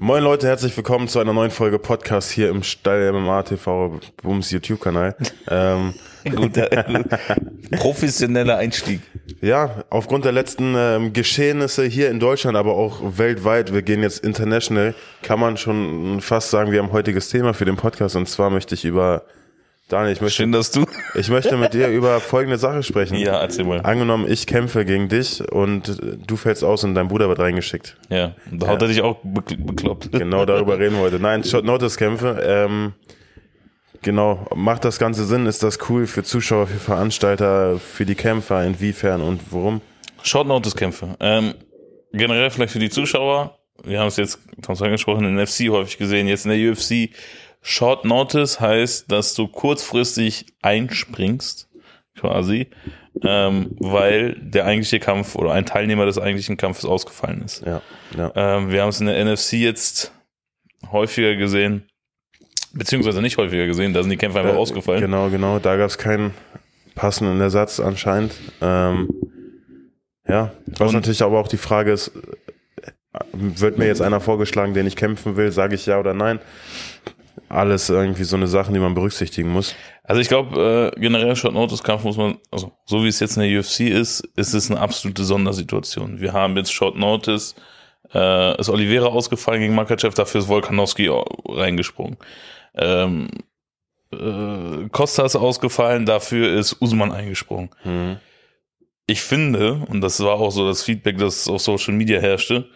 Moin Leute, herzlich willkommen zu einer neuen Folge Podcast hier im Stall MMA TV Booms YouTube-Kanal. ähm, Guter, professioneller Einstieg. ja, aufgrund der letzten ähm, Geschehnisse hier in Deutschland, aber auch weltweit, wir gehen jetzt international, kann man schon fast sagen, wir haben heutiges Thema für den Podcast und zwar möchte ich über Daniel, ich möchte, Schön, dass du. ich möchte mit dir über folgende Sache sprechen. Ja, erzähl mal. Angenommen, ich kämpfe gegen dich und du fällst aus und dein Bruder wird reingeschickt. Ja, da hat er dich auch be- bekloppt. Genau darüber reden wir heute. Nein, Shot Notice Kämpfe. Ähm, genau, macht das Ganze Sinn? Ist das cool für Zuschauer, für Veranstalter, für die Kämpfer? Inwiefern und worum? Short Notice Kämpfe. Ähm, generell vielleicht für die Zuschauer. Wir haben es jetzt, Thomas angesprochen, in der FC häufig gesehen, jetzt in der UFC. Short Notice heißt, dass du kurzfristig einspringst, quasi, ähm, weil der eigentliche Kampf oder ein Teilnehmer des eigentlichen Kampfes ausgefallen ist. Ja, ja. Ähm, wir haben es in der NFC jetzt häufiger gesehen, beziehungsweise nicht häufiger gesehen, da sind die Kämpfe einfach Äh, ausgefallen. Genau, genau. Da gab es keinen passenden Ersatz anscheinend. Ähm, ja, was Und- natürlich aber auch die Frage ist, äh, wird mir jetzt einer vorgeschlagen, den ich kämpfen will, sage ich ja oder nein? Alles irgendwie so eine Sachen, die man berücksichtigen muss. Also ich glaube, äh, generell Short Notice Kampf muss man, also so wie es jetzt in der UFC ist, ist es eine absolute Sondersituation. Wir haben jetzt Short Notice, äh, ist Oliveira ausgefallen gegen Makachev, dafür ist Volkanovski reingesprungen. Ähm, äh, Costa ist ausgefallen, dafür ist Usman eingesprungen. Mhm. Ich finde, und das war auch so das Feedback, das auf Social Media herrschte,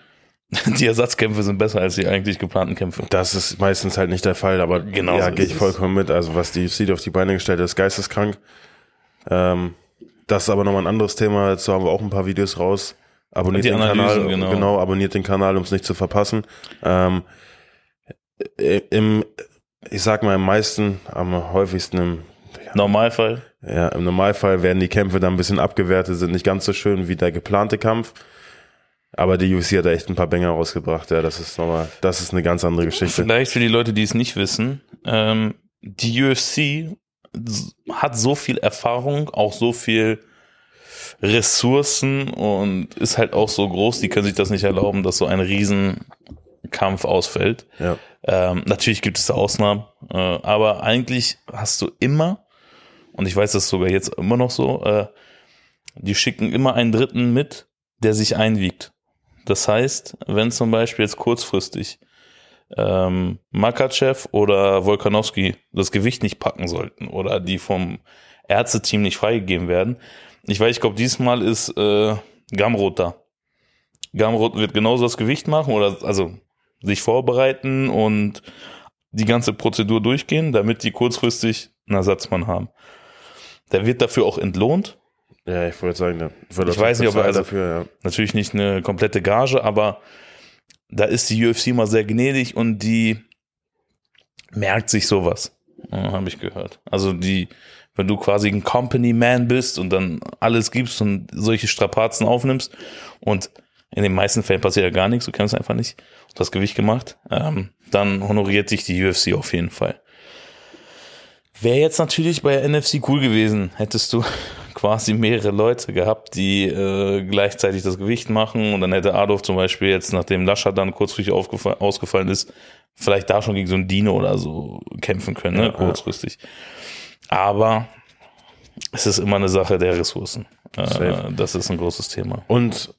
die Ersatzkämpfe sind besser als die eigentlich geplanten Kämpfe. Das ist meistens halt nicht der Fall, aber Genau ja, so gehe ich vollkommen mit. Also was die UFC auf die Beine gestellt hat, ist geisteskrank. Ähm, das ist aber nochmal ein anderes Thema. Dazu haben wir auch ein paar Videos raus. Abonniert Die den Analysen, Kanal, genau. abonniert den Kanal, um es nicht zu verpassen. Ähm, Im, ich sag mal, im meisten, am häufigsten im, Normalfall. ja, im Normalfall werden die Kämpfe dann ein bisschen abgewertet, sind nicht ganz so schön wie der geplante Kampf. Aber die UFC hat da echt ein paar Banger rausgebracht. Ja, das ist nochmal, das ist eine ganz andere Geschichte. Vielleicht für die Leute, die es nicht wissen, ähm, die UFC hat so viel Erfahrung, auch so viel Ressourcen und ist halt auch so groß, die können sich das nicht erlauben, dass so ein Riesenkampf ausfällt. Ja. Ähm, natürlich gibt es da Ausnahmen, äh, aber eigentlich hast du immer, und ich weiß das sogar jetzt immer noch so, äh, die schicken immer einen Dritten mit, der sich einwiegt. Das heißt, wenn zum Beispiel jetzt kurzfristig ähm, Makachev oder Volkanovski das Gewicht nicht packen sollten oder die vom Ärzteteam nicht freigegeben werden. Ich weiß, ich glaube, diesmal ist äh, Gamrot da. Gamrot wird genauso das Gewicht machen oder also sich vorbereiten und die ganze Prozedur durchgehen, damit die kurzfristig einen Ersatzmann haben. Der wird dafür auch entlohnt. Ja, ich wollte sagen, Ich auch weiß nicht, ob er also- dafür, ja. Natürlich nicht eine komplette Gage, aber da ist die UFC mal sehr gnädig und die merkt sich sowas. Habe ich gehört. Also die, wenn du quasi ein Company Man bist und dann alles gibst und solche Strapazen aufnimmst und in den meisten Fällen passiert ja gar nichts, du kennst einfach nicht, und das Gewicht gemacht, ähm, dann honoriert sich die UFC auf jeden Fall. Wäre jetzt natürlich bei NFC cool gewesen, hättest du quasi mehrere Leute gehabt, die äh, gleichzeitig das Gewicht machen und dann hätte Adolf zum Beispiel jetzt, nachdem Lascher dann kurzfristig ausgefallen ist, vielleicht da schon gegen so ein Dino oder so kämpfen können, ne, Ja, ja. kurzfristig. Aber es ist immer eine Sache der Ressourcen. Äh, das ist ein großes Thema. Und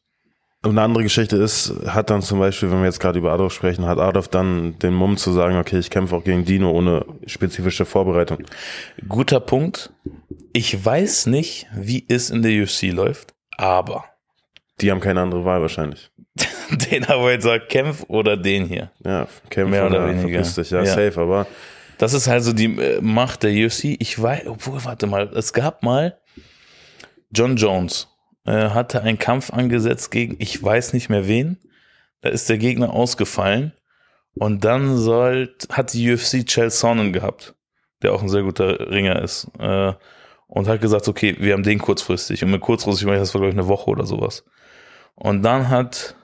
eine andere Geschichte ist, hat dann zum Beispiel, wenn wir jetzt gerade über Adolf sprechen, hat Adolf dann den Mumm zu sagen, okay, ich kämpfe auch gegen Dino ohne spezifische Vorbereitung. Guter Punkt. Ich weiß nicht, wie es in der UFC läuft, aber Die haben keine andere Wahl wahrscheinlich. den aber jetzt sagt, kämpf oder den hier. Ja, kämpfe Mehr oder weniger. verpiss dich, ja, Ja. safe, aber Das ist also die äh, Macht der UFC. Ich weiß, obwohl, warte mal, es gab mal John Jones äh, hatte einen Kampf angesetzt gegen, ich weiß nicht mehr wen. Da ist der Gegner ausgefallen und dann soll, hat die UFC Chael Sonnen gehabt, der auch ein sehr guter Ringer ist. Äh, und hat gesagt, okay, wir haben den kurzfristig. Und mit kurzfristig, ich meine, das war, glaube ich, eine Woche oder sowas. Und dann hat,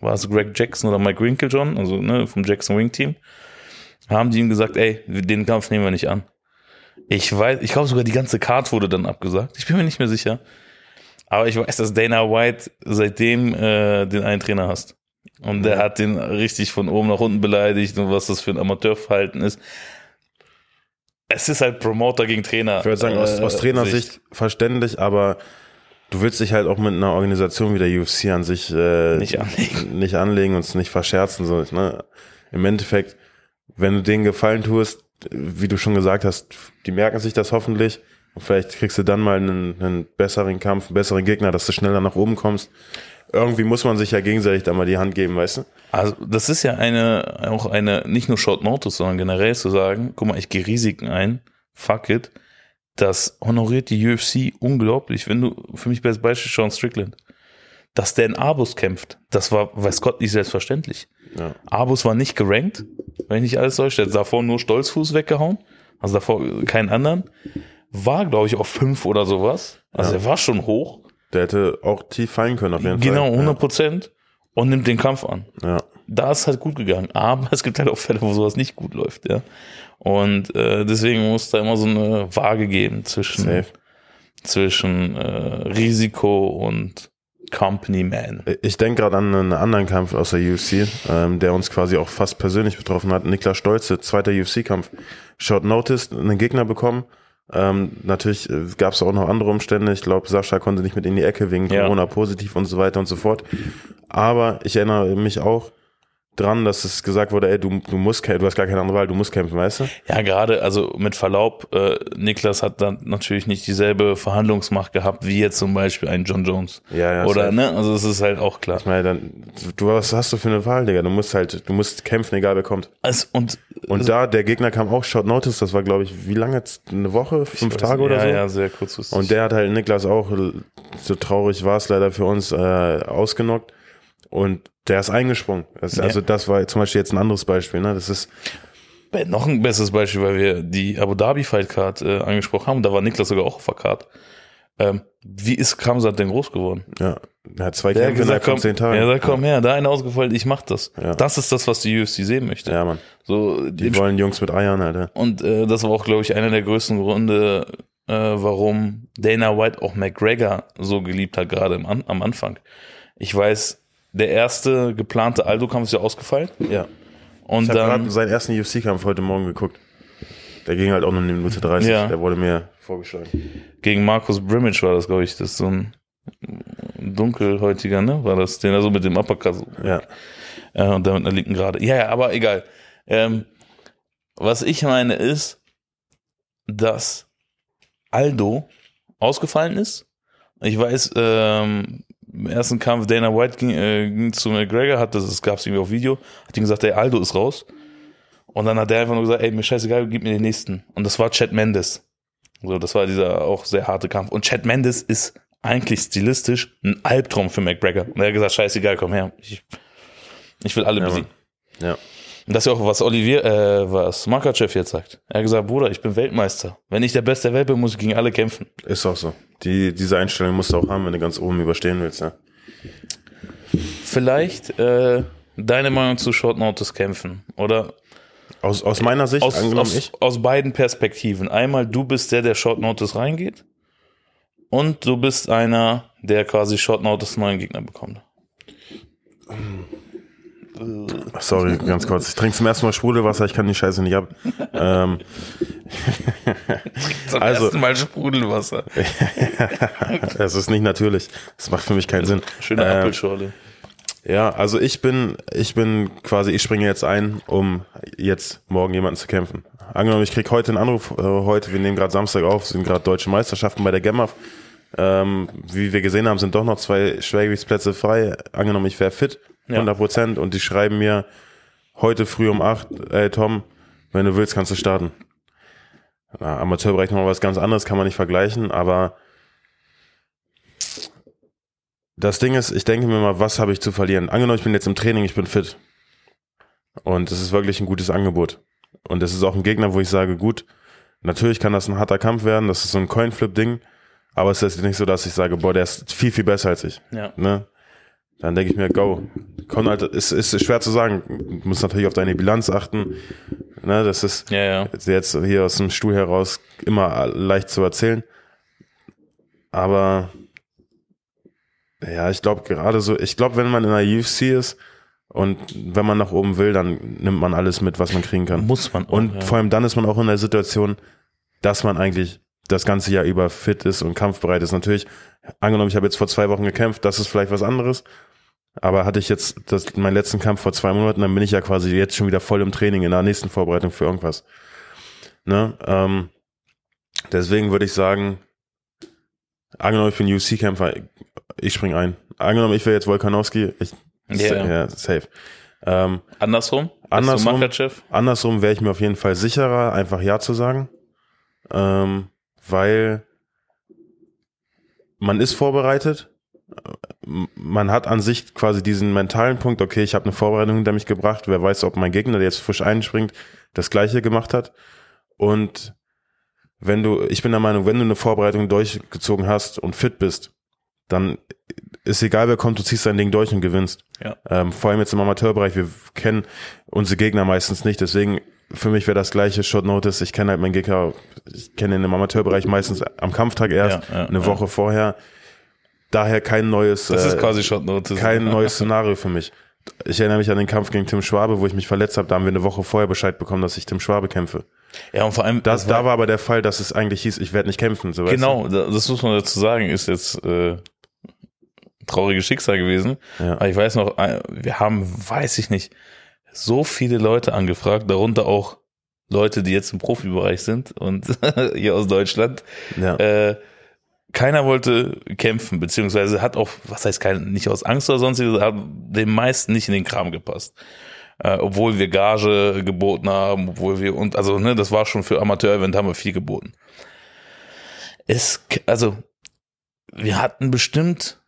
war es Greg Jackson oder Mike Winklejohn, also ne, vom Jackson Wing Team, haben die ihm gesagt, ey, den Kampf nehmen wir nicht an. Ich weiß, ich glaube sogar die ganze Card wurde dann abgesagt. Ich bin mir nicht mehr sicher. Aber ich weiß, dass Dana White seitdem äh, den einen Trainer hasst. Und der hat den richtig von oben nach unten beleidigt und was das für ein Amateurverhalten ist. Es ist halt Promoter gegen Trainer. Ich würde sagen, aus, äh, aus Trainersicht verständlich, aber du willst dich halt auch mit einer Organisation wie der UFC an sich äh, Nicht anlegen. nicht anlegen und es nicht verscherzen. So, ne? Im Endeffekt, wenn du denen Gefallen tust, wie du schon gesagt hast, die merken sich das hoffentlich. Und vielleicht kriegst du dann mal einen, einen besseren Kampf, einen besseren Gegner, dass du schneller nach oben kommst. Irgendwie muss man sich ja gegenseitig da mal die Hand geben, weißt du? Also das ist ja eine, auch eine, nicht nur Short Notice, sondern generell zu sagen, guck mal, ich gehe Risiken ein, fuck it. Das honoriert die UFC unglaublich. Wenn du, für mich bestes Beispiel Sean Strickland, dass der in Abus kämpft, das war, weiß Gott, nicht selbstverständlich. Ja. Abus war nicht gerankt, wenn ich nicht alles täusche. Der hat davor nur Stolzfuß weggehauen, also davor keinen anderen. War, glaube ich, auf fünf oder sowas. Also Ja. er war schon hoch. Der hätte auch tief fallen können, auf jeden Genau, Fall. 100 Prozent. Und nimmt den Kampf an. Ja. ja. da ist halt gut gegangen. Aber es gibt halt auch Fälle, wo sowas nicht gut läuft, ja. Und äh, deswegen muss da immer so eine Waage geben zwischen, Safe. zwischen äh, Risiko und Company Man. Ich denke gerade an einen anderen Kampf aus der UFC, ähm, der uns quasi auch fast persönlich betroffen hat. Niklas Stolze, zweiter UFC-Kampf. Short Notice, einen Gegner bekommen. Ähm, natürlich gab es auch noch andere Umstände. Ich glaube, Sascha konnte nicht mit in die Ecke wegen Ja. Corona positiv und so weiter und so fort. Aber ich erinnere mich auch dran, dass es gesagt wurde, ey, du, du musst du hast gar keine andere Wahl, du musst kämpfen, weißt du? Ja, gerade, also mit Verlaub, äh, Niklas hat dann natürlich nicht dieselbe Verhandlungsmacht gehabt, wie jetzt zum Beispiel ein John Jones. Ja, ja. Oder, ne? Also es ist halt auch klar. Ich meine, dann, du, was hast du für eine Wahl, Digga? Du musst halt, du musst kämpfen, egal wer kommt. Also, und Und da, der Gegner kam auch Short Notice, das war, glaube ich, wie lange jetzt? Eine Woche? Fünf Tage oder ja, so? Ja, sehr kurzfristig. Und der hat halt Niklas auch, so traurig war es leider für uns, äh, ausgenockt. Und der ist eingesprungen. Das, Ja. Also das war zum Beispiel jetzt ein anderes Beispiel. Ne? Das ist, Noch ein besseres Beispiel, weil wir die Abu Dhabi Fight Card äh, angesprochen haben. Da war Niklas sogar auch auf der Card. Ähm, wie ist Kamsat denn groß geworden? ja, er hat zwei Der Kämpfe von komm, zehn Tagen. er sagt, komm her, da einer ausgefallen, ich mach das. Ja. Das ist das, was die UFC sehen möchte. ja, Mann. So, Die wollen Jungs mit Eiern, Alter. und äh, das war auch, glaube ich, einer der größten Gründe, äh, warum Dana White auch McGregor so geliebt hat, gerade am Anfang. Ich weiß, der erste geplante Aldo-Kampf ist ja ausgefallen. Ja. Und Ich habe seinen ersten UFC-Kampf heute Morgen geguckt. Der ging halt auch nur eine Minute 30. Ja. Der wurde mir vorgeschlagen. gegen Markus Brimage war das, glaube ich, das ist so ein dunkelhäutiger, ne? War das, den er so mit dem Uppercut so Ja. äh, und dann mit einer linken Gerade. Ja, ja, aber egal. Ähm, was ich meine ist, dass Aldo ausgefallen ist. Ich weiß, ähm, im ersten Kampf Dana White ging, äh, ging zu McGregor, hat das, das gab es irgendwie auf Video, hat ihm gesagt, ey, Aldo ist raus. Und dann hat er einfach nur gesagt, ey, mir scheißegal, gib mir den nächsten. Und das war Chad Mendes. So, das war dieser auch sehr harte Kampf. Und Chad Mendes ist eigentlich stilistisch ein Albtraum für McGregor. Und er hat gesagt, scheißegal, komm her. Ich, ich will alle Ja, besiegen. Ja. Und das ist ja auch, was Olivier, äh, was Makachev jetzt sagt. Er hat gesagt, Bruder, ich bin Weltmeister. Wenn ich der Beste der Welt bin, muss ich gegen alle kämpfen. Ist auch so. Die, diese Einstellung musst du auch haben, wenn du ganz oben überstehen willst. Ja. Vielleicht äh, deine Meinung zu Short Notice kämpfen. Oder Aus, aus meiner Sicht, aus, angenommen aus, ich, aus beiden Perspektiven. Einmal, du bist der, der Short Notice reingeht. Und du bist einer, der quasi Short Notice neuen Gegner bekommt. Sorry, ganz kurz. Ich trinke zum ersten Mal Sprudelwasser, ich kann die Scheiße nicht ab. ähm, Zum Also- ersten Mal Sprudelwasser. es ist nicht natürlich. Das macht für mich keinen Sinn. Schöne Ähm, Apfelschorle. Ja, also ich bin, ich bin quasi, ich springe jetzt ein, um jetzt morgen jemanden zu kämpfen. Angenommen, ich krieg heute einen Anruf, äh, heute, wir nehmen gerade Samstag auf, sind gerade deutsche Meisterschaften bei der GEMAF. Ähm, wie wir gesehen haben, sind doch noch zwei Schwergewichtsplätze frei. Angenommen, ich wäre fit. 100 Prozent, und die schreiben mir heute früh um acht, ey Tom, wenn du willst, kannst du starten. Na, Amateurbereich nochmal was ganz anderes, kann man nicht vergleichen, aber das Ding ist, ich denke mir mal, was habe ich zu verlieren? Angenommen, ich bin jetzt im Training, ich bin fit. Und es ist wirklich ein gutes Angebot. Und es ist auch ein Gegner, wo ich sage, gut, natürlich kann das ein harter Kampf werden, das ist so ein Coinflip-Ding, aber es ist nicht so, dass ich sage, boah, der ist viel, viel besser als ich. Ja. Ne? Dann denke ich mir, go. Kon halt, ist, ist schwer zu sagen. Du musst natürlich auf deine Bilanz achten. Ne, das ist Ja, ja. jetzt hier aus dem Stuhl heraus immer leicht zu erzählen. Aber ja, ich glaube gerade so, ich glaube, wenn man in der UFC ist, Und wenn man nach oben will, dann nimmt man alles mit, was man kriegen kann. Muss man auch, Und ja. vor allem dann ist man auch in der Situation, dass man eigentlich das ganze Jahr über fit ist und kampfbereit ist. Natürlich, angenommen, ich habe jetzt vor zwei Wochen gekämpft, das ist vielleicht was anderes. Aber hatte ich jetzt das, meinen letzten Kampf vor zwei Monaten, dann bin ich ja quasi jetzt schon wieder voll im Training in der nächsten Vorbereitung für irgendwas. Ne? Ähm, deswegen würde ich sagen, angenommen, ich bin UFC-Kämpfer, ich spring ein. Angenommen, ich wäre jetzt Volkanowski, ich, Ja. ja, safe. Ähm, Andersrum? Andersrum? Andersrum wäre ich mir auf jeden Fall sicherer, einfach Ja zu sagen. Ähm, weil man ist vorbereitet. Man hat an sich quasi diesen mentalen Punkt, okay, ich habe eine Vorbereitung hinter mich gebracht. Wer weiß, ob mein Gegner, der jetzt frisch einspringt, das gleiche gemacht hat. Und wenn du, ich bin der Meinung, wenn du eine Vorbereitung durchgezogen hast und fit bist, dann ist egal, wer kommt, du ziehst dein Ding durch und gewinnst. Ja. Ähm, vor allem jetzt im Amateurbereich, wir kennen unsere Gegner meistens nicht, deswegen für mich wäre das gleiche Short Notice. Ich kenne halt meinen Gegner, ich kenne ihn im Amateurbereich meistens am Kampftag erst, Ja, ja, eine. Woche vorher. Daher kein neues, Das ist äh, quasi Shot Notice. kein neues Szenario für mich. Ich erinnere mich an den Kampf gegen Tim Schwabe, wo ich mich verletzt habe. Da haben wir eine Woche vorher Bescheid bekommen, dass ich Tim Schwabe kämpfe. Ja, und vor allem, Das, da war aber der Fall, dass es eigentlich hieß, ich werde nicht kämpfen. So, genau, da- das muss man dazu sagen, ist jetzt äh, trauriges Schicksal gewesen. Ja. Aber ich weiß noch, äh, wir haben, weiß ich nicht, so viele Leute angefragt, darunter auch Leute, die jetzt im Profibereich sind und hier aus Deutschland. Ja. Äh, keiner wollte kämpfen, beziehungsweise hat auch, was heißt kein, nicht aus Angst oder sonstiges, hat den meisten nicht in den Kram gepasst. Äh, obwohl wir Gage geboten haben, obwohl wir, und also, ne, das war schon für Amateur-Event, haben wir viel geboten. Es, also, wir hatten bestimmt,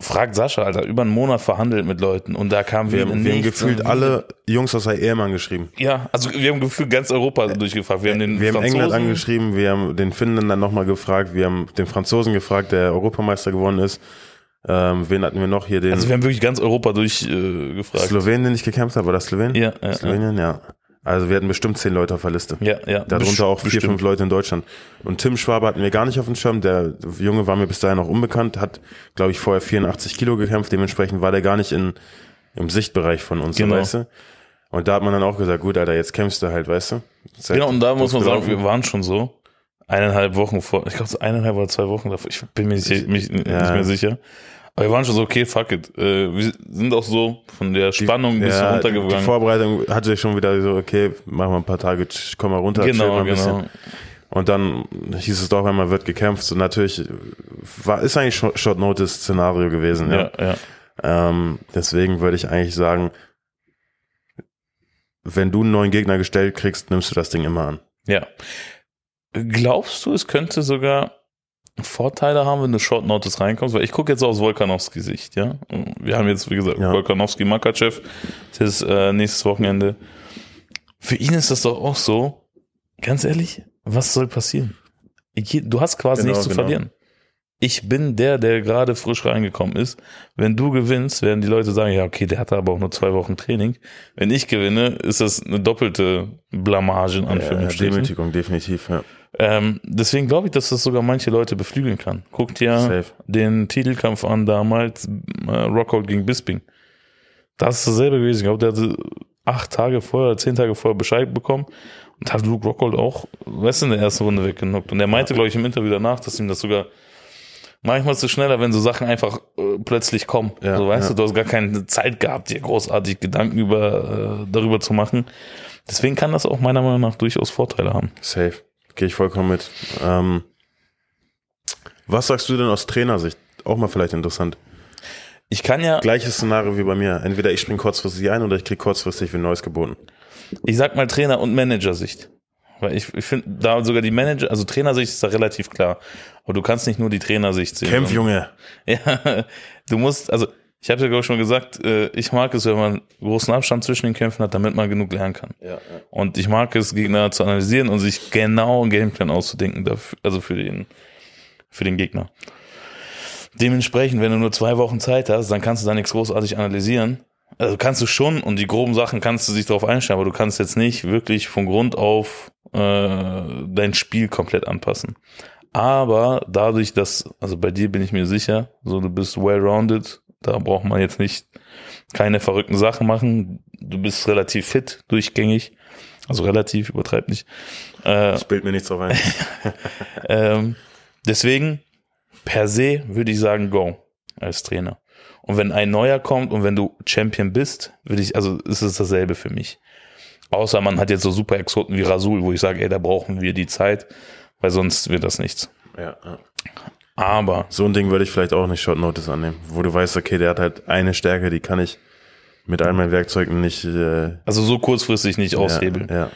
fragt Sascha, Alter, über einen Monat verhandelt mit Leuten und da kam wir, wieder haben, wir haben gefühlt alle Jungs aus der Ehemann geschrieben. Ja, also wir haben gefühlt ganz Europa durchgefragt. Wir haben den Wir haben England Franzosen- angeschrieben, wir haben den Finnländern nochmal gefragt, wir haben den Franzosen gefragt, der Europameister geworden ist. Ähm, wen hatten wir noch hier? Den Also wir haben wirklich ganz Europa durchgefragt. Äh. Slowenien, den ich gekämpft habe, war das Slowenien? Ja, ja, ja. Slowenien, ja. Also wir hatten bestimmt zehn Leute auf der Liste. Ja, ja. Darunter auch vier, Bestimmt. fünf Leute in Deutschland. Und Tim Schwabe hatten wir gar nicht auf dem Schirm. Der Junge war mir bis dahin noch unbekannt, hat, glaube ich, vorher 84 Kilo gekämpft. Dementsprechend war der gar nicht in, im Sichtbereich von uns, Genau. weißt du? Und da hat man dann auch gesagt, gut, Alter, jetzt kämpfst du halt, weißt du? Halt Genau, und da muss man sagen, wir waren schon so eineinhalb Wochen vor, ich glaube so eineinhalb oder zwei Wochen davor, ich bin mir nicht, mich, nicht Ja. mehr sicher. Aber wir waren schon so, okay, fuck it. Äh, wir sind auch so von der Spannung ein bisschen ja, Die runtergegangen. Vorbereitung hatte ich schon wieder so, okay, machen wir ein paar Tage, komm mal runter, chill mal Genau, ein bisschen. genau. Und dann hieß es doch einmal, wird gekämpft. Und natürlich war, ist eigentlich Short Short Notice Szenario gewesen, ja. Ja, ja. Ähm, deswegen würde ich eigentlich sagen, wenn du einen neuen Gegner gestellt kriegst, nimmst du das Ding immer an. Ja. Glaubst du, es könnte sogar Vorteile haben, wenn du Short Notice reinkommst? Weil ich gucke jetzt aufs Volkanowski Sicht, ja. Wir haben jetzt, wie gesagt, Ja. Volkanowski Makachev. Das ist äh, nächstes Wochenende. Für ihn ist das doch auch so, ganz ehrlich, was soll passieren? Du hast quasi Genau, nichts zu genau. verlieren. Ich bin der, der gerade frisch reingekommen ist. Wenn du gewinnst, werden die Leute sagen, ja, okay, der hatte aber auch nur zwei Wochen Training. Wenn ich gewinne, ist das eine doppelte Blamage in Anführungsstrichen. Demütigung, definitiv, ja. Ähm, deswegen glaube ich, dass das sogar manche Leute beflügeln kann. Guckt ja Safe. den Titelkampf an damals, äh, Rockhold gegen Bisping. Das ist dasselbe gewesen. Ich glaube, der hatte acht Tage vorher oder zehn Tage vorher Bescheid bekommen und hat Luke Rockhold auch, weißt du, in der ersten Runde weggenockt. Und er meinte, glaube ich, im Interview danach, dass ihm das sogar manchmal ist es schneller, wenn so Sachen einfach äh, plötzlich kommen. Ja, so weißt ja. du, du hast gar keine Zeit gehabt, dir großartig Gedanken über äh, darüber zu machen. Deswegen kann das auch meiner Meinung nach durchaus Vorteile haben. Safe. Gehe ich vollkommen mit. Ähm, was sagst du denn aus Trainersicht? Auch mal vielleicht interessant. Ich kann ja, Gleiches Szenario wie bei mir. Entweder ich spring kurzfristig ein oder ich krieg kurzfristig wie Neues geboten. ich sag mal Trainer- und Managersicht. Weil ich, ich finde, da sogar die Manager, also Trainersicht ist da relativ klar. Aber du kannst nicht nur die Trainersicht sehen. Kämpf, Junge. Ja, du musst, also ich habe ja glaube ich schon gesagt, äh, ich mag es, wenn man großen Abstand zwischen den Kämpfen hat, damit man genug lernen kann. Ja, ja. Und ich mag es, Gegner zu analysieren und sich genau einen Gameplan auszudenken, dafür, also für den, für den Gegner. Dementsprechend, wenn du nur zwei Wochen Zeit hast, dann kannst du da nichts großartig analysieren. Also kannst du schon und die groben Sachen kannst du sich darauf einstellen, aber du kannst jetzt nicht wirklich von Grund auf äh, dein Spiel komplett anpassen. Aber dadurch, dass, also bei dir bin ich mir sicher, so du bist well-rounded, da braucht man jetzt nicht keine verrückten Sachen machen. Du bist relativ fit, durchgängig. Also relativ, übertreib nicht. Äh, Ich bild mir nichts drauf ein. ähm, deswegen, per se würde ich sagen, go als Trainer. Und wenn ein neuer kommt und wenn du Champion bist, würde ich, also ist es dasselbe für mich. Außer man hat jetzt so super Exoten wie Rasul, wo ich sage, ey, da brauchen wir die Zeit, weil sonst wird das nichts. ja, ja. Aber So ein Ding würde ich vielleicht auch nicht Short Notice annehmen, wo du weißt, okay, der hat halt eine Stärke, die kann ich mit all meinen Werkzeugen nicht äh, also so kurzfristig nicht aushebeln. Ja, ja.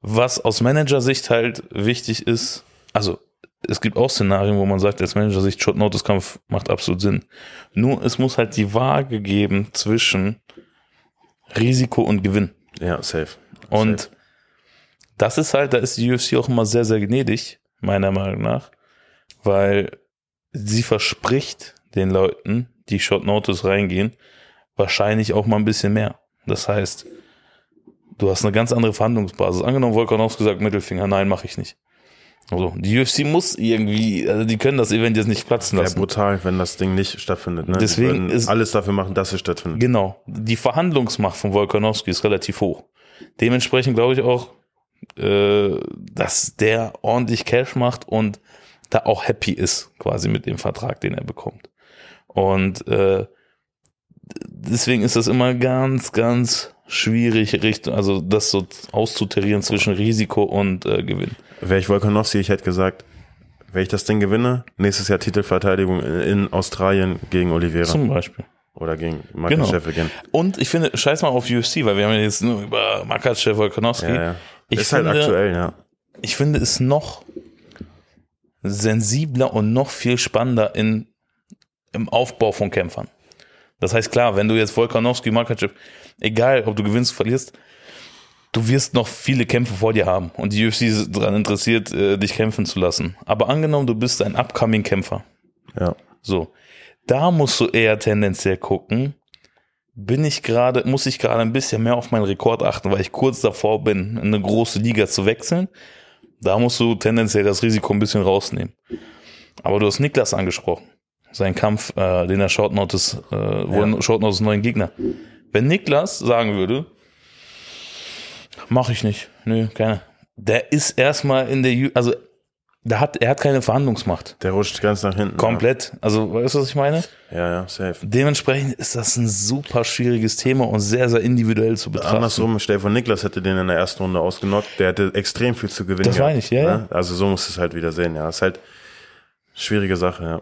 Was aus Managersicht halt wichtig ist, also es gibt auch Szenarien, wo man sagt, aus Managersicht Short Notice Kampf macht absolut Sinn. Nur es muss halt die Waage geben zwischen Risiko und Gewinn. ja safe. Und safe. das ist halt, da ist die UFC auch immer sehr, sehr gnädig, meiner Meinung nach, weil sie verspricht den Leuten, die Short Notice reingehen, wahrscheinlich auch mal ein bisschen mehr. Das heißt, du hast eine ganz andere Verhandlungsbasis. Angenommen, Volkanovski sagt Mittelfinger, nein, mache ich nicht. Also, die UFC muss irgendwie, also die können das Event jetzt nicht platzen wäre lassen. brutal, wenn das Ding nicht stattfindet. Ne? Deswegen ist- alles dafür machen, dass es stattfindet. Genau. Die Verhandlungsmacht von Volkanovski ist relativ hoch. Dementsprechend glaube ich auch, äh, dass der ordentlich Cash macht und da auch happy ist, quasi mit dem Vertrag, den er bekommt. Und äh, deswegen ist das immer ganz, ganz schwierig, Richtung, also das so auszutarieren zwischen Risiko und äh, Gewinn. Wäre ich Volkanovski, ich hätte gesagt, wenn ich das Ding gewinne, nächstes Jahr Titelverteidigung in, Australien gegen Oliveira Zum Beispiel. oder gegen Marcus Genau. Sheffield. Und ich finde, scheiß mal auf UFC, weil wir haben ja jetzt nur über Makachev Volkanovski. Ja, ja. Ich ist halt finde- aktuell, ja. ich finde es noch sensibler und noch viel spannender in, im Aufbau von Kämpfern. Das heißt, klar, wenn du jetzt Volkanowski, Makachev, egal ob du gewinnst, verlierst, du wirst noch viele Kämpfe vor dir haben und die UFC ist daran interessiert, äh, dich kämpfen zu lassen. Aber angenommen, du bist ein upcoming Kämpfer. ja. So, da musst du eher tendenziell gucken, bin ich gerade, muss ich gerade ein bisschen mehr auf meinen Rekord achten, weil ich kurz davor bin, in eine große Liga zu wechseln. Da musst du tendenziell das Risiko ein bisschen rausnehmen. Aber du hast Niklas angesprochen. Sein Kampf, äh, den er Short Notice, äh, wo Ja. er Short Notice neuen Gegner. Wenn Niklas sagen würde, mach ich nicht, nö, keine. Der ist erstmal in der, also, da hat, er hat keine Verhandlungsmacht. Der rutscht ganz nach hinten. Komplett. Also, weißt du, was ich meine? Ja, ja, safe. Dementsprechend ist das ein super schwieriges Thema und sehr, sehr individuell zu betrachten. Andersrum, vor, Niklas hätte den in der ersten Runde ausgenockt, der hätte extrem viel zu gewinnen. Das meine ich, ja, ne? Also so musst du es halt wieder sehen, ja. Ist halt schwierige Sache, ja.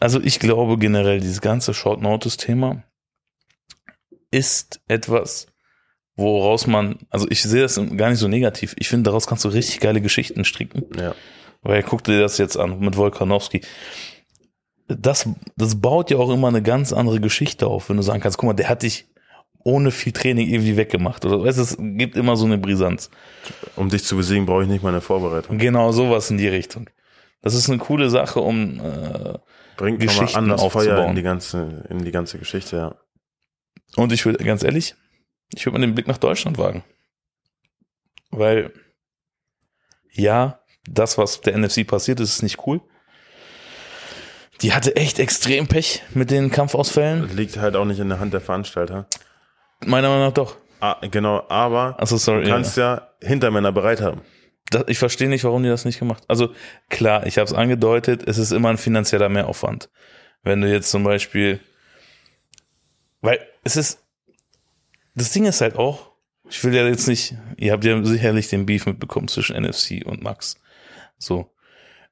Also ich glaube generell, dieses ganze Short Notice Thema ist etwas, woraus man, also ich sehe das gar nicht so negativ. Ich finde, daraus kannst du richtig geile Geschichten stricken. Ja. Weil guck dir das jetzt an mit Volkanowski. Das, das baut ja auch immer eine ganz andere Geschichte auf, wenn du sagen kannst, guck mal, der hat dich ohne viel Training irgendwie weggemacht. Oder weißt es gibt immer so eine Brisanz. Um dich zu besiegen, brauche ich nicht mal eine Vorbereitung. Genau sowas in die Richtung. Das ist eine coole Sache, um äh, Bringt Geschichten anders Feuer aufzubauen. in die ganze, in die ganze Geschichte, ja. Und ich würde, ganz ehrlich, ich würde mal den Blick nach Deutschland wagen. Weil, ja, das, was der NFC passiert ist, ist nicht cool. Die hatte echt extrem Pech mit den Kampfausfällen. Liegt halt auch nicht in der Hand der Veranstalter. Meiner Meinung nach doch. Ah, genau, aber Achso, sorry. du kannst ja Hintermänner bereit haben. Das, ich verstehe nicht, warum die das nicht gemacht Also klar, ich habe es angedeutet, es ist immer ein finanzieller Mehraufwand. Wenn du jetzt zum Beispiel, weil es ist, das Ding ist halt auch, ich will ja jetzt nicht, ihr habt ja sicherlich den Beef mitbekommen zwischen NFC und Max. So.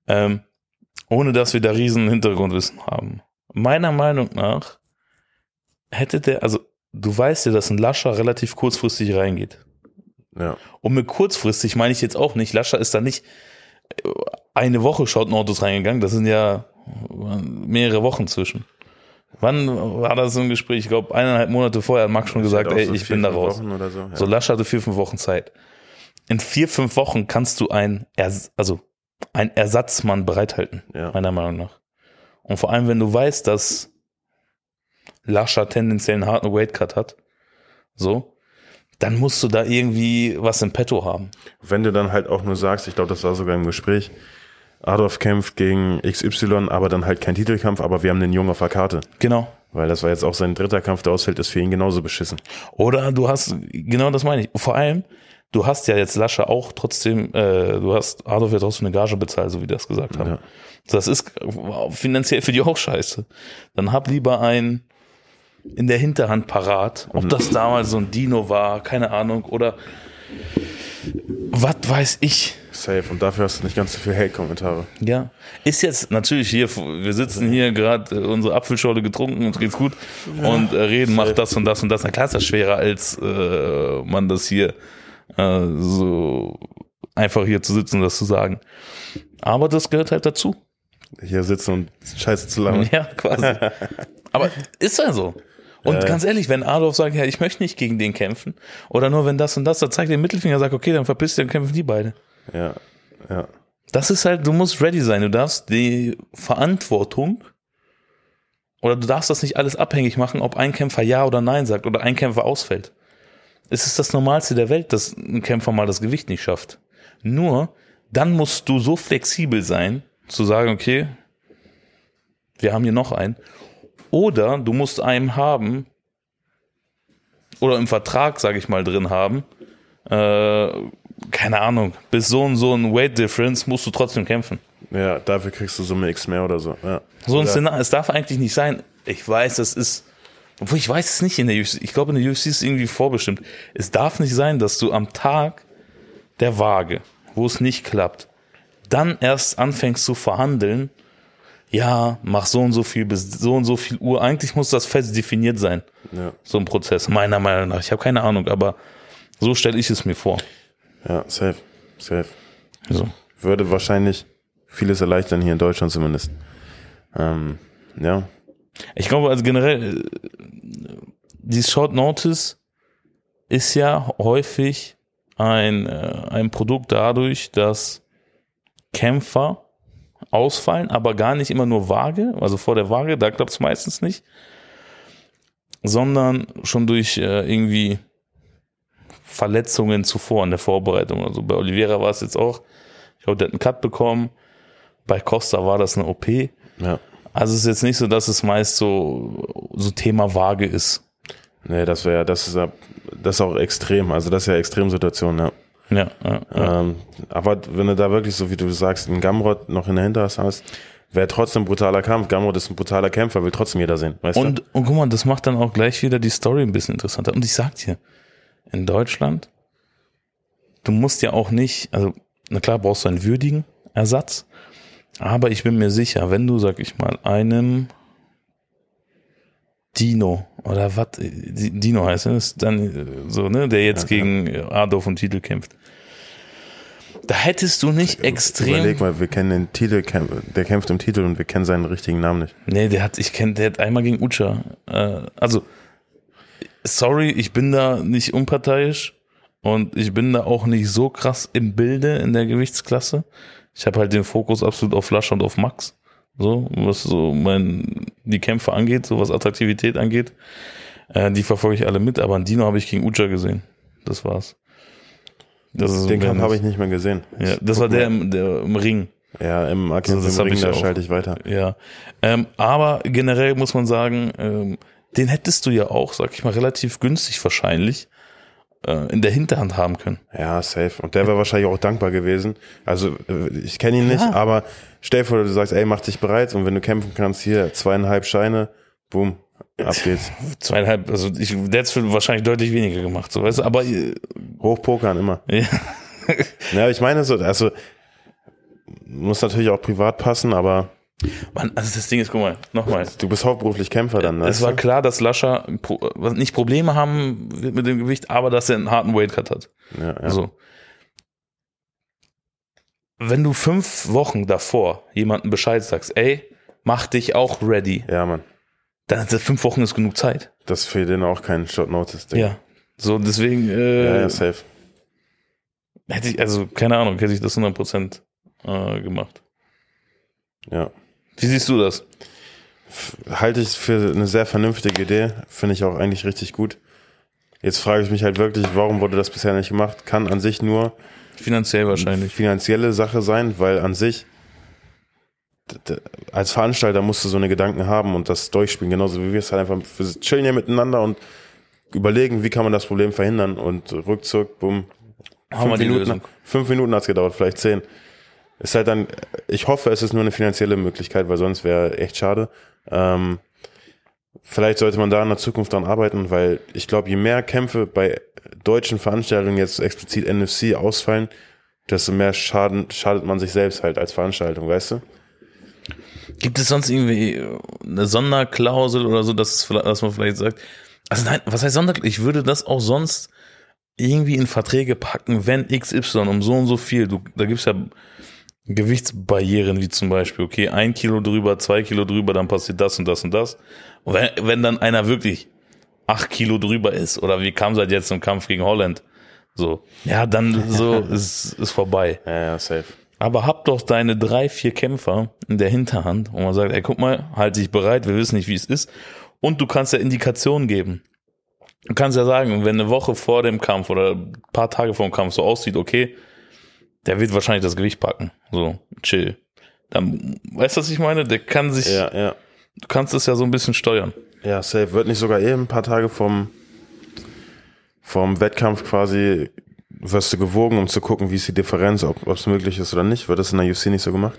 Ähm, ohne dass wir da riesen Hintergrundwissen haben. Meiner Meinung nach hätte der, also du weißt ja, dass ein Lascher relativ kurzfristig reingeht. Ja. Und mit kurzfristig meine ich jetzt auch nicht. Lascher ist da nicht äh, eine Woche Short Notice reingegangen. Das sind ja mehrere Wochen zwischen. Wann war das so ein Gespräch? Ich glaube, eineinhalb Monate vorher hat Max schon gesagt, Hat auch ey, so ich vier, bin da raus. So. Ja. So, Lascher hatte vier, fünf Wochen Zeit. In vier, fünf Wochen kannst du ein, also ein Ersatzmann bereithalten, Ja. meiner Meinung nach. Und vor allem, wenn du weißt, dass Lascher tendenziell einen harten Weightcut hat, so, dann musst du da irgendwie was im Petto haben. Wenn du dann halt auch nur sagst, ich glaube, das war sogar im Gespräch, Adolf kämpft gegen XY, aber dann halt kein Titelkampf, aber wir haben den Jungen auf der Karte. Genau. Weil das war jetzt auch sein dritter Kampf, der ausfällt, ist für ihn genauso beschissen. Oder du hast, genau das meine ich. Vor allem, du hast ja jetzt Lasche auch trotzdem, äh, du hast Adolf ja trotzdem eine Gage bezahlt, so wie das gesagt haben. Ja. Das ist finanziell für die auch scheiße. Dann hab lieber ein in der Hinterhand parat, ob das damals so ein Dino war, keine Ahnung, oder was weiß ich. Safe. Und dafür hast du nicht ganz so viel Hate-Kommentare. Ja. Ist jetzt natürlich hier, wir sitzen hier gerade äh, unsere Apfelschorle getrunken, uns geht's gut und äh, reden, macht das und das und das. Na klar ist das schwerer, als äh, man das hier äh, so einfach hier zu sitzen und das zu sagen. Aber das gehört halt dazu. Hier sitzen und Scheiße zu labern. Ja, quasi. Aber ist ja so. Und ganz ehrlich, wenn Adolf sagt, ja, ich möchte nicht gegen den kämpfen, oder nur wenn das und das, dann zeigt den Mittelfinger, sagt, okay, dann verpiss dich, dann kämpfen die beide. Ja, ja. Das ist halt, du musst ready sein. Du darfst die Verantwortung oder du darfst das nicht alles abhängig machen, ob ein Kämpfer Ja oder Nein sagt oder ein Kämpfer ausfällt. Es ist das Normalste der Welt, dass ein Kämpfer mal das Gewicht nicht schafft. Nur, dann musst du so flexibel sein, zu sagen, okay, wir haben hier noch einen. Oder du musst einen haben, oder im Vertrag, sage ich mal, drin haben, äh, keine Ahnung, bis so und so ein Weight Difference musst du trotzdem kämpfen. Ja, dafür kriegst du Summe X mehr oder so. Ja. So ein Szenario, es darf eigentlich nicht sein. Ich weiß, das ist, obwohl ich weiß es nicht in der UFC. Ich glaube, in der UFC ist es irgendwie vorbestimmt. Es darf nicht sein, dass du am Tag der Waage, wo es nicht klappt, dann erst anfängst zu verhandeln. Ja, mach so und so viel bis so und so viel Uhr. Eigentlich muss das fest definiert sein, Ja, so ein Prozess, meiner Meinung nach. Ich habe keine Ahnung, aber so stelle ich es mir vor. ja, safe, safe. So. Würde wahrscheinlich vieles erleichtern, hier in Deutschland zumindest. Ähm, ja, Ich glaube, also generell, äh, dieses Short Notice ist ja häufig ein, äh, ein Produkt dadurch, dass Kämpfer ausfallen, aber gar nicht immer nur Waage, also vor der Waage, da klappt es meistens nicht, sondern schon durch äh, irgendwie Verletzungen zuvor in der Vorbereitung. Also bei Oliveira war es jetzt auch, ich glaube, der hat einen Cut bekommen, bei Costa war das eine OP. ja. Also es ist jetzt nicht so, dass es meist so, so Thema Waage ist. Nee, das wäre, das ist ja, das ist auch extrem. Also das ist ja Extremsituation, ja. Ja, ja, ja. Ähm, aber wenn du da wirklich, so wie du sagst, einen Gamrot noch in der Hinterhand hast, wäre trotzdem ein brutaler Kampf. Gamrot ist ein brutaler Kämpfer, will trotzdem jeder sehen, weißt Und, und guck mal, das macht dann auch gleich wieder die Story ein bisschen interessanter. Und ich sag dir, in Deutschland, du musst ja auch nicht, also na klar brauchst du einen würdigen Ersatz, aber ich bin mir sicher, wenn du, sag ich mal, einem Dino oder was, Dino heißt es, dann äh, so, ne, der jetzt Ja, gegen Adolf um Titel kämpft. Da hättest du nicht extrem. Überleg mal, wir kennen den Titel, der kämpft im Titel und wir kennen seinen richtigen Namen nicht. Nee, der hat, ich kenne, der hat einmal gegen Ucha. Äh, also, sorry, ich bin da nicht unparteiisch und ich bin da auch nicht so krass im Bilde in der Gewichtsklasse. Ich habe halt den Fokus absolut auf Lasche und auf Max. So, was so mein, die Kämpfe angeht, so was Attraktivität angeht. Äh, die verfolge ich alle mit, aber ein Dino habe ich gegen Ucha gesehen. Das war's. Das ist Den Kampf habe ich nicht mehr gesehen. Ja, Ich das war der im, der im Ring. Ja, im Arkansas Also im Ring, ich da schalte ich weiter. Ja, ähm, aber generell muss man sagen, ähm, den hättest du ja auch, sag ich mal, relativ günstig wahrscheinlich in der Hinterhand haben können. Ja, safe. Und der wäre wahrscheinlich auch dankbar gewesen. Also, äh, ich kenne ihn nicht, Klar. aber stell dir vor, du sagst, ey, mach dich bereit und wenn du kämpfen kannst, hier zweieinhalb Scheine, boom, ab geht's. Zweieinhalb, also ich, der hätte wahrscheinlich deutlich weniger gemacht, so weißt du, aber äh, Hochpokern immer. ja, Ja, ich meine so, also muss natürlich auch privat passen, aber Mann, also das Ding ist, guck mal, nochmal. du bist hauptberuflich Kämpfer dann. Es weißt war klar, dass Lascher nicht Probleme haben wird mit dem Gewicht, aber dass er einen harten Weightcut hat. Ja, ja. So. Wenn du fünf Wochen davor jemandem Bescheid sagst, ey, mach dich auch ready, ja, Mann. dann hat fünf Wochen ist genug Zeit. Das ist für den auch kein Short Notice Ding. Ja. So, deswegen, äh, ja, ja, safe. hätte ich, also, keine Ahnung, hätte ich das 100% äh, gemacht. Ja. Wie siehst du das? Halte ich für eine sehr vernünftige Idee, finde ich auch eigentlich richtig gut. Jetzt frage ich mich halt wirklich, warum wurde das bisher nicht gemacht? Kann an sich nur Finanziell wahrscheinlich. finanzielle Sache sein, weil an sich als Veranstalter musst du so eine Gedanken haben und das durchspielen, genauso wie wir es halt einfach, wir chillen ja miteinander und überlegen, wie kann man das Problem verhindern und rückzug, bumm. Haben wir Fünf die Minuten, Lösung. fünf Minuten hat's gedauert, vielleicht zehn. Ist halt dann, ich hoffe, es ist nur eine finanzielle Möglichkeit, weil sonst wäre echt schade. Ähm, vielleicht sollte man da in der Zukunft dran arbeiten, weil ich glaube, je mehr Kämpfe bei deutschen Veranstaltungen jetzt explizit NFC ausfallen, desto mehr schaden, schadet man sich selbst halt als Veranstaltung, weißt du? Gibt es sonst irgendwie eine Sonderklausel oder so, dass, es, dass man vielleicht sagt, also nein, was heißt Sonderklausel? Ich würde das auch sonst irgendwie in Verträge packen, wenn XY um so und so viel, du, da gibt's ja Gewichtsbarrieren, wie zum Beispiel, okay, ein Kilo drüber, zwei Kilo drüber, dann passiert das und das und das. Und wenn, wenn dann einer wirklich acht Kilo drüber ist, oder wie kam es halt jetzt im Kampf gegen Holland, so, ja, dann so ist, ist vorbei. Ja, ja, safe. Aber hab doch deine drei, vier Kämpfer in der Hinterhand, wo man sagt, ey, guck mal, halt dich bereit, wir wissen nicht, wie es ist. Und du kannst ja Indikationen geben. Du kannst ja sagen, wenn eine Woche vor dem Kampf oder ein paar Tage vor dem Kampf so aussieht, okay, der wird wahrscheinlich das Gewicht packen. So, chill. Dann, weißt du, was ich meine? Der kann sich, Ja, ja. du kannst es ja so ein bisschen steuern. Ja, safe. Wird nicht sogar eh ein paar Tage vom, vom Wettkampf quasi, wirst du gewogen, um zu gucken, wie ist die Differenz, ob es möglich ist oder nicht. Wird das in der UFC nicht so gemacht?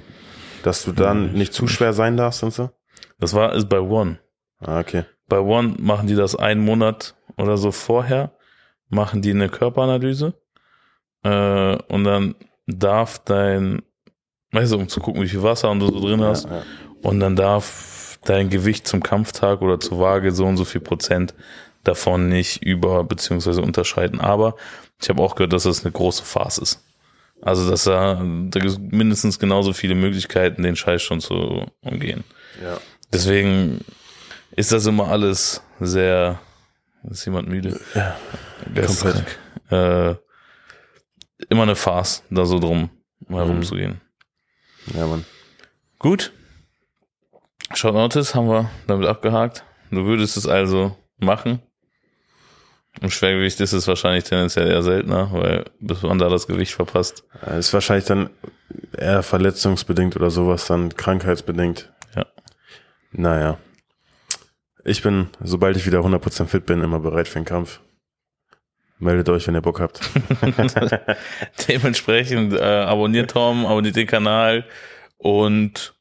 Dass du dann nicht zu schwer sein darfst und so? Das war, ist bei One. Ah, okay. Bei One machen die das einen Monat oder so vorher, machen die eine Körperanalyse äh, und dann darf dein, weißt du, um zu gucken, wie viel Wasser und du so drin hast, Ja, ja. und dann darf dein Gewicht zum Kampftag oder zur Waage so und so viel Prozent davon nicht über beziehungsweise unterschreiten. Aber ich habe auch gehört, dass das eine große Farce ist. Also, dass da, da gibt es mindestens genauso viele Möglichkeiten, den Scheiß schon zu umgehen. ja. Deswegen ist das immer alles sehr. Ist jemand müde? Ja, Der ist komplett. krank. Äh, immer eine Farce, da so drum herumzugehen. Ja, Mann. Gut. Short Notice haben wir damit abgehakt. Du würdest es also machen. Im Schwergewicht ist es wahrscheinlich tendenziell eher seltener, weil bis man da das Gewicht verpasst. Ist wahrscheinlich dann eher verletzungsbedingt oder sowas, dann krankheitsbedingt. Ja. Naja. Ich bin, sobald ich wieder 100% fit bin, immer bereit für den Kampf. Meldet euch, wenn ihr Bock habt. Dementsprechend äh, abonniert Tom, abonniert den Kanal und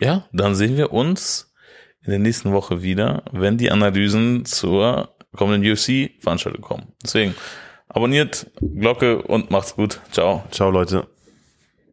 ja, dann sehen wir uns in der nächsten Woche wieder, wenn die Analysen zur kommenden UFC-Veranstaltung kommen. Deswegen abonniert, Glocke und macht's gut. Ciao. Ciao, Leute.